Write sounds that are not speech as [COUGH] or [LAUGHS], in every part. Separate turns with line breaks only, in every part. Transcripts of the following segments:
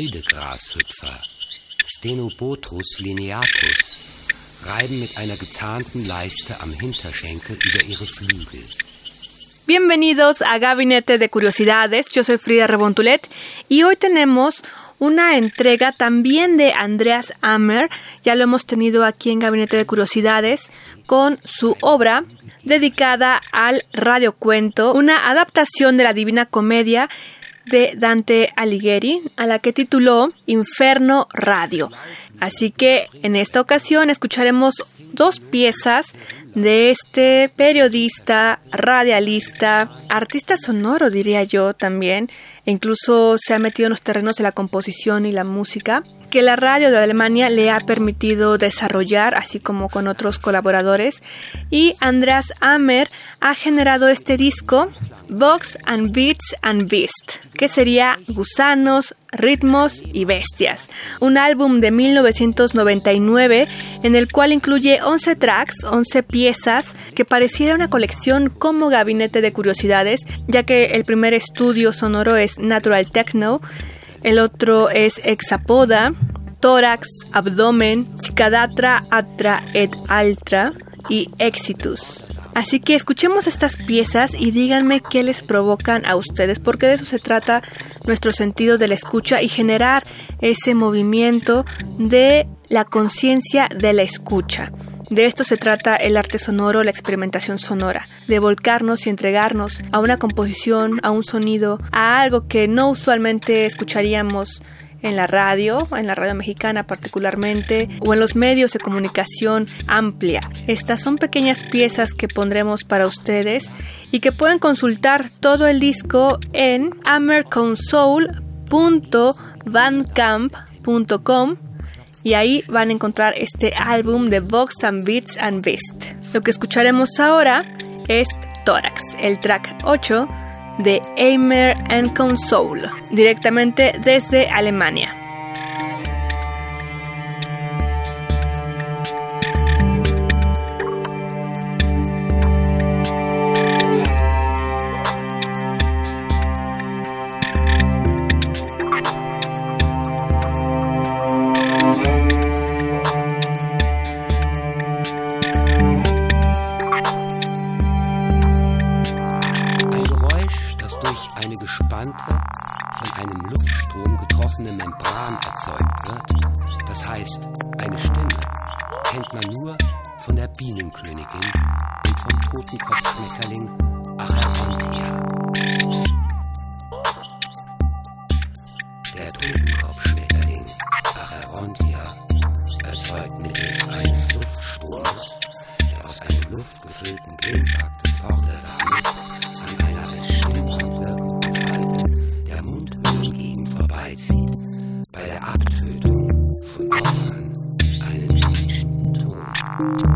Heidegrashüpfer, lineatus, reiben mit einer gezahnten Leiste am Hinterschenkel über ihre Flügel.
Bienvenidos a Gabinete de Curiosidades, yo soy Frida Rebontulet y hoy tenemos una entrega también de Andreas Ammer, ya lo hemos tenido aquí en Gabinete de Curiosidades, con su obra dedicada al radiocuento, una adaptación de la Divina Comedia de Dante Alighieri, a la que tituló Inferno Radio. Así que en esta ocasión escucharemos dos piezas de este periodista, radialista, artista sonoro diría yo también, e incluso se ha metido en los terrenos de la composición y la música, que la radio de Alemania le ha permitido desarrollar, así como con otros colaboradores, y Andreas Ammer ha generado este disco Vox and Beats and Beast, que sería Gusanos, Ritmos y Bestias, un álbum de 1999 en el cual incluye 11 tracks, 11 piezas, que pareciera una colección como gabinete de curiosidades, ya que el primer estudio sonoro es Natural Techno, el otro es Hexapoda, Tórax, Abdomen, Cicadatra, Atra et Altra y Exitus. Así que escuchemos estas piezas y díganme qué les provocan a ustedes, porque de eso se trata nuestro sentido de la escucha y generar ese movimiento de la conciencia de la escucha. De esto se trata el arte sonoro, la experimentación sonora, de volcarnos y entregarnos a una composición, a un sonido, a algo que no usualmente escucharíamos en la radio, en la radio mexicana particularmente, o en los medios de comunicación amplia. Estas son pequeñas piezas que pondremos para ustedes y que pueden consultar todo el disco en hammerconsoul.bandcamp.com y ahí van a encontrar este álbum de Vox and Beats and Beast. Lo que escucharemos ahora es Tórax, el track 8 de Eimer and Console, directamente desde Alemania.
Von der Bienenkönigin und vom Totenkopfschmetterling Acherontia. Der Totenkopfschmetterling Acherontia erzeugt mittels eines Luftstromes, der aus einem luftgefüllten Blindsack des Vorderdarmes an einer als wirkenden Falte der Mundhöhlengegend vorbeizieht, bei der Abtötung von außen einen quietschenden Ton.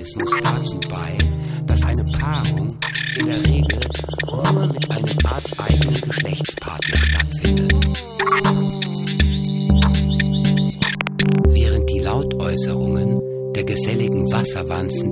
Isolationsmechanismus dazu bei, dass eine Paarung in der Regel nur mit einem arteigenen Geschlechtspartner stattfindet. Während die Lautäußerungen der geselligen Wasserwanzen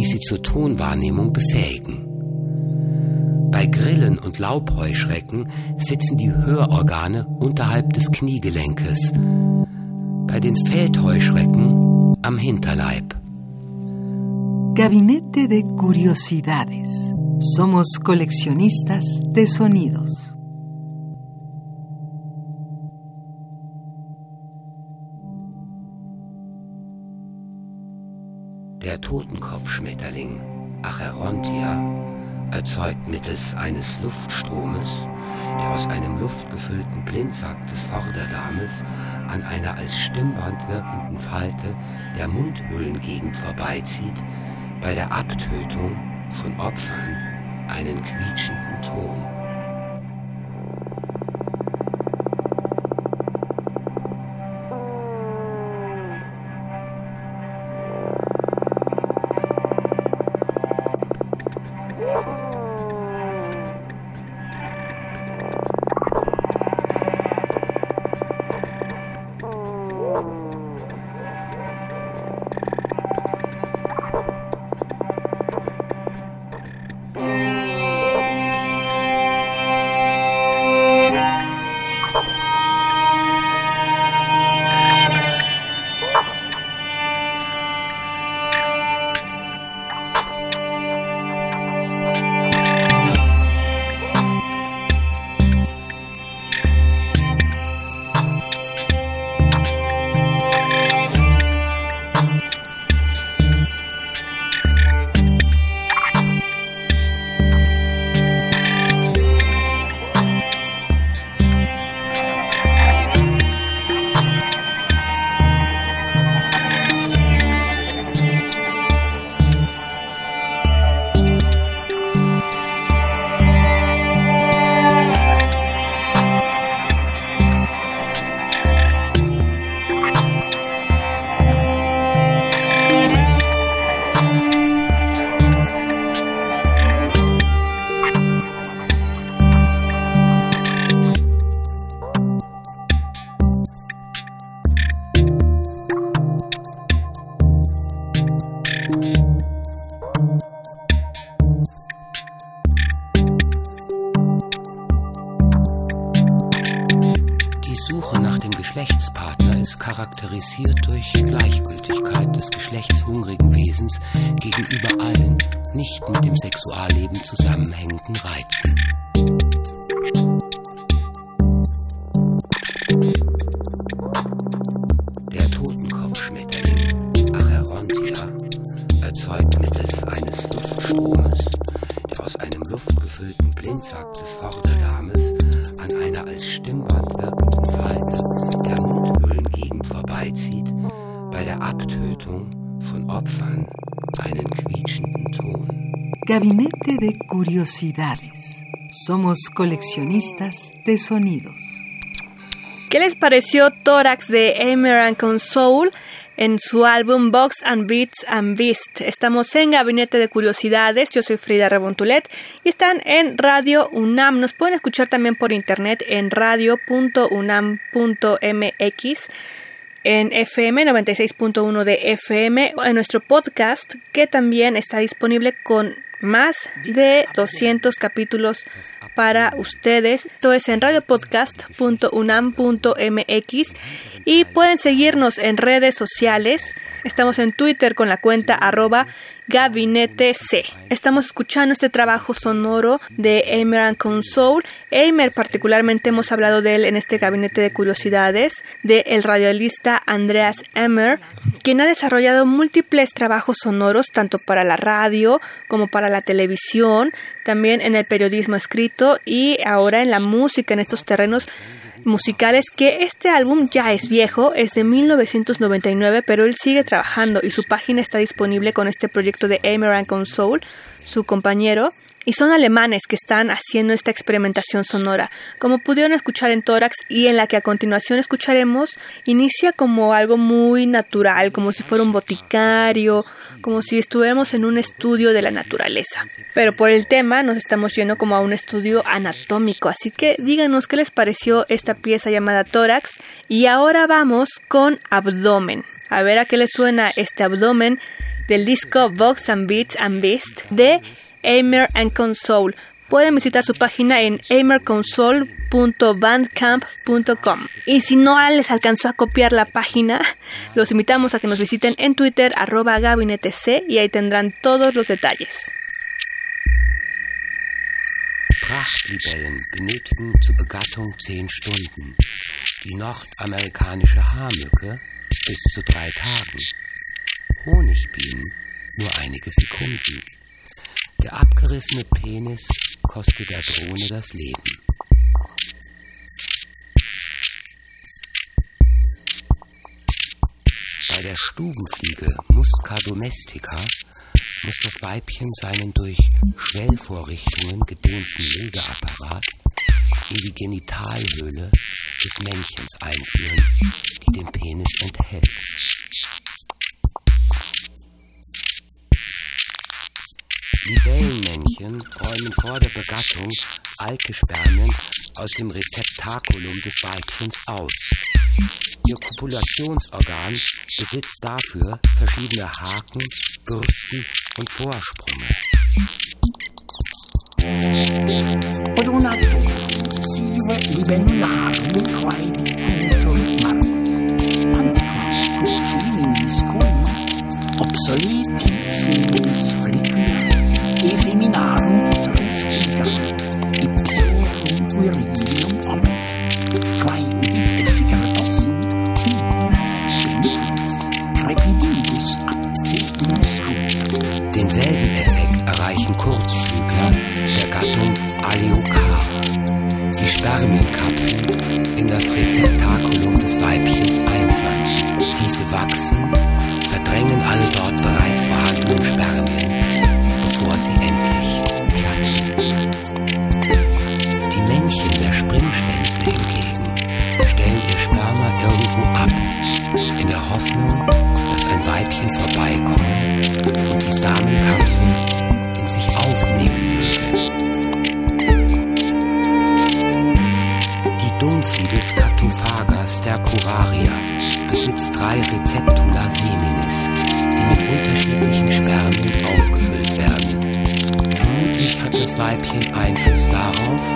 die sie zur Tonwahrnehmung befähigen. Bei Grillen und Laubheuschrecken sitzen die Hörorgane unterhalb des Kniegelenkes. Bei den Feldheuschrecken am Hinterleib.
Gabinete de Curiosidades. Somos coleccionistas de sonidos.
Totenkopfschmetterling Acherontia erzeugt mittels eines Luftstromes, der aus einem luftgefüllten Blindsack des Vorderdarmes an einer als Stimmband wirkenden Falte der Mundhöhlengegend vorbeizieht, bei der Abtötung von Opfern einen quietschenden Ton. Charakterisiert durch Gleichgültigkeit des geschlechtshungrigen Wesens gegenüber allen nicht mit dem Sexualleben zusammenhängenden Reizen. Der Totenkopfschmetterling Acherontia erzeugt mittels eines Luftstromes, der aus einem luftgefüllten Blindsack des Vorderdarmes an einer als Stimmband wirkenden Falte vorbeizieht, bei der Abtötung von Opfern einen quietschenden Ton.
Gabinete de Curiosidades. Somos coleccionistas de sonidos.
¿Qué les pareció Tórax de American Soul? En su álbum Box and Beats and Beast. Estamos en Gabinete de Curiosidades. Yo soy Frida Rebontulet y están en Radio UNAM. Nos pueden escuchar también por internet en radio.unam.mx en FM 96.1 de FM en nuestro podcast que también está disponible con más de 200 capítulos para ustedes. Esto es en radiopodcast.unam.mx y pueden seguirnos en redes sociales. Estamos en Twitter con la cuenta arroba gabinete C. Estamos escuchando este trabajo sonoro de Emer Console. Emer particularmente hemos hablado de él en este gabinete de curiosidades, de el radialista Andreas Emer, quien ha desarrollado múltiples trabajos sonoros tanto para la radio como para la televisión, también en el periodismo escrito y ahora en la música en estos terrenos musicales que este álbum ya es viejo, es de 1999, pero él sigue trabajando y su página está disponible con este proyecto de American Soul, su compañero, y son alemanes que están haciendo esta experimentación sonora. Como pudieron escuchar en Tórax y en la que a continuación escucharemos, inicia como algo muy natural, como si fuera un boticario, como si estuviéramos en un estudio de la naturaleza. Pero por el tema nos estamos yendo como a un estudio anatómico, así que díganos qué les pareció esta pieza llamada Tórax y ahora vamos con Abdomen. A ver a qué les suena este abdomen del disco Vox and Beats and Beast de Amer and Console. pueden visitar su página en amerconsole.bandcamp.com. Y si no les alcanzó a copiar la página, [LAUGHS] los invitamos a que nos visiten en Twitter arroba gabinetec y ahí tendrán todos los detalles.
Prachtlibellen benötigen zur Begattung 10 Stunden, die Haarmücke bis zu drei Tagen, Honigbienen nur einige Sekunden. Der abgerissene Penis kostet der Drohne das Leben. Bei der Stubenfliege Musca domestica muss das Weibchen seinen durch Schwellvorrichtungen gedehnten Legeapparat in die Genitalhöhle des Männchens einführen, die den Penis enthält. Libellenmännchen räumen vor der Begattung alte Spermien aus dem Rezeptakulum des Weibchens aus. Ihr Kopulationsorgan besitzt dafür verschiedene Haken, Bürsten und Vorsprünge. Livellare lucrai di contro marmore, antichi confini mi ein Weibchen vorbeikommt und die Samenkapsel in sich aufnehmen möge. Die Dummfliege Scatophaga stercoraria besitzt drei Receptula seminis, die mit unterschiedlichen Spermien aufgefüllt werden. Vermutlich hat das Weibchen Einfluss darauf,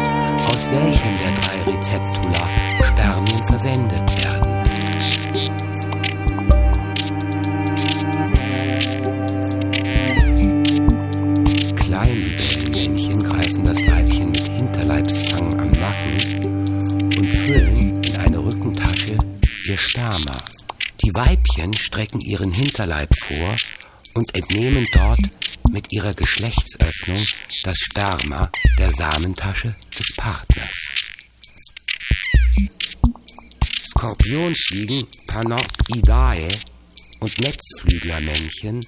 aus welchem der drei Rezeptula Spermien verwendet werden. Ihr Sperma. Die Weibchen strecken ihren Hinterleib vor und entnehmen dort mit ihrer Geschlechtsöffnung das Sperma der Samentasche des Partners. Skorpionsfliegen Panoptidae und Netzflüglermännchen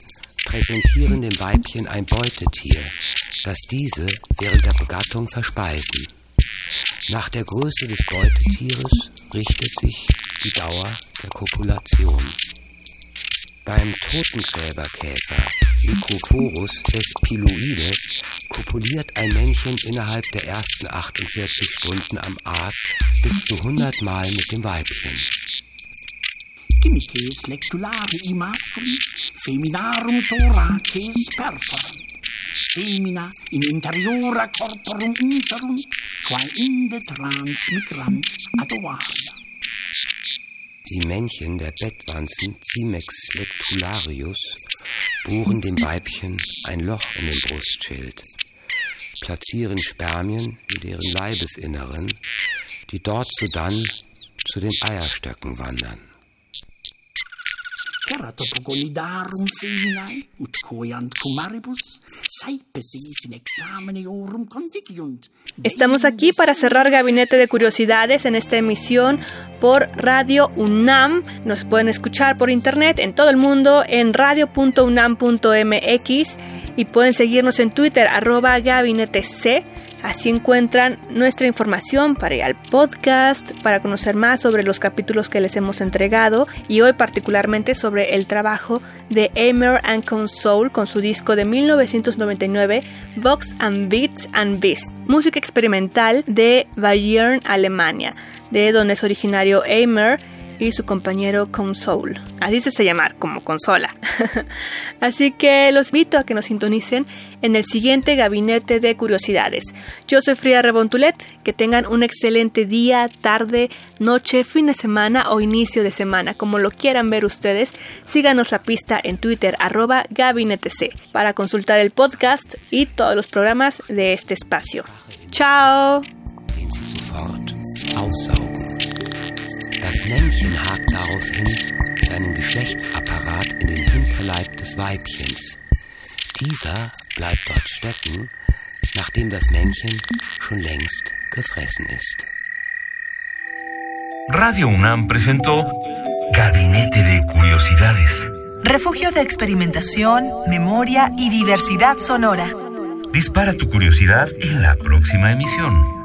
präsentieren dem Weibchen ein Beutetier, das diese während der Begattung verspeisen. Nach der Größe des Beutetieres richtet sich die Dauer der Kopulation. Beim Totengräberkäfer Microphorus espiloides kopuliert ein Männchen innerhalb der ersten 48 Stunden am Aas bis zu 100 Mal mit dem Weibchen.
Chimices lectulari imafri, feminarum thoraces perforant, semina in interiora corporum inserunt, quae inde trans migrant ad ovaria.
Die Männchen der Bettwanzen Cimex lectularius bohren dem Weibchen ein Loch in den Brustschild, platzieren Spermien in deren Leibesinneren, die dort sodann zu den Eierstöcken wandern.
Estamos aquí para cerrar Gabinete de Curiosidades en esta emisión por Radio UNAM. Nos pueden escuchar por internet en todo el mundo en radio.unam.mx y pueden seguirnos en Twitter arroba gabinete C. Así encuentran nuestra información para ir al podcast, para conocer más sobre los capítulos que les hemos entregado y hoy particularmente sobre el trabajo de Amer and Console con su disco de 1999 Vox and Beats and Beast, música experimental de Bayern, Alemania, de donde es originario Amer y su compañero Console. Así se hace llamar, como consola. [LAUGHS] Así que los invito a que nos sintonicen en el siguiente Gabinete de Curiosidades. Yo soy Frida Rebontulet. Que tengan un excelente día, tarde, noche, fin de semana o inicio de semana, como lo quieran ver ustedes. Síganos la pista en Twitter, arroba Gabinete C, para consultar el podcast y todos los programas de este espacio. ¡Chao!
Das Männchen hakt daraufhin seinen Geschlechtsapparat in den Hinterleib des Weibchens. Dieser bleibt dort stecken, nachdem das Männchen schon längst gefressen ist.
Radio UNAM presentó Gabinete de Curiosidades.
Refugio de experimentación, memoria y diversidad sonora.
Dispara tu curiosidad en la próxima emisión.